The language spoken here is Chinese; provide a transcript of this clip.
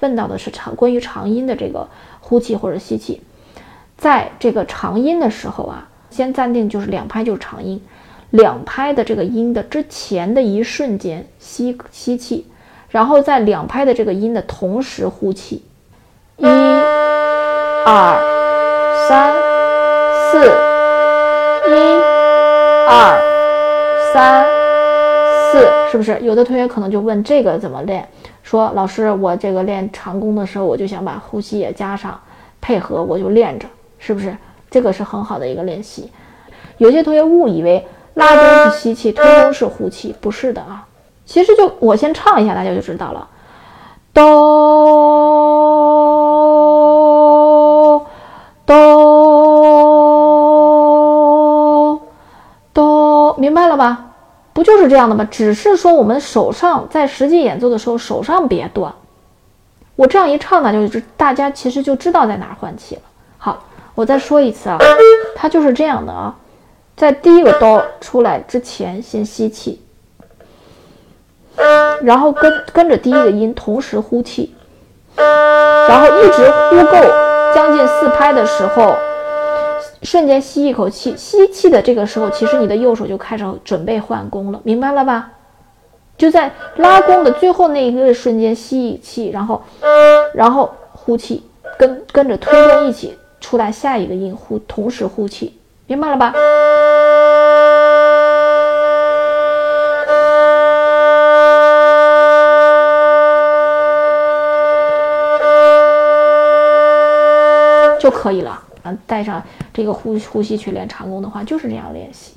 问到的是长关于长音的这个呼气或者吸气，在这个长音的时候啊，先暂定就是两拍就是长音，两拍的这个音的之前的一瞬间吸吸气，然后在两拍的这个音的同时呼气，一、二、三、四，一、二、三、四，是不是？有的同学可能就问这个怎么练？说老师，我这个练长弓的时候，我就想把呼吸也加上，配合我就练着，是不是？这个是很好的一个练习。有些同学误以为拉弓是吸气，推弓是呼气，不是的啊。其实就我先唱一下，大家就知道了。哆哆哆，明白了吧？不就是这样的吗？只是说我们手上在实际演奏的时候手上别断。我这样一唱呢，就是大家其实就知道在哪换气了。好，我再说一次啊，它就是这样的啊，在第一个哆出来之前先吸气，然后跟跟着第一个音同时呼气，然后一直呼够将近四拍的时候。瞬间吸一口气，吸气的这个时候，其实你的右手就开始准备换弓了，明白了吧？就在拉弓的最后那一个瞬间吸一气，然后，然后呼气，跟跟着推弓一起出来下一个音呼，同时呼气，明白了吧？就可以了。带上这个呼呼吸去练长弓的话，就是这样练习。